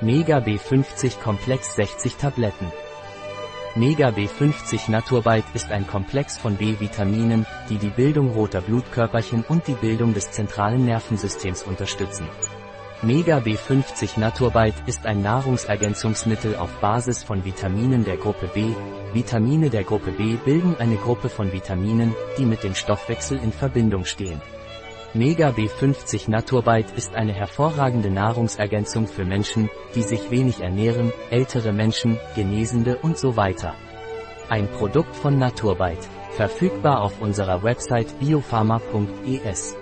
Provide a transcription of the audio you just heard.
Mega B50 Komplex 60 Tabletten. Mega B50 Naturbite ist ein Komplex von B-Vitaminen, die die Bildung roter Blutkörperchen und die Bildung des zentralen Nervensystems unterstützen. Mega B50 Naturbite ist ein Nahrungsergänzungsmittel auf Basis von Vitaminen der Gruppe B. Vitamine der Gruppe B bilden eine Gruppe von Vitaminen, die mit dem Stoffwechsel in Verbindung stehen. Mega B50 Naturbite ist eine hervorragende Nahrungsergänzung für Menschen, die sich wenig ernähren, ältere Menschen, Genesende und so weiter. Ein Produkt von Naturbite. Verfügbar auf unserer Website biopharma.es.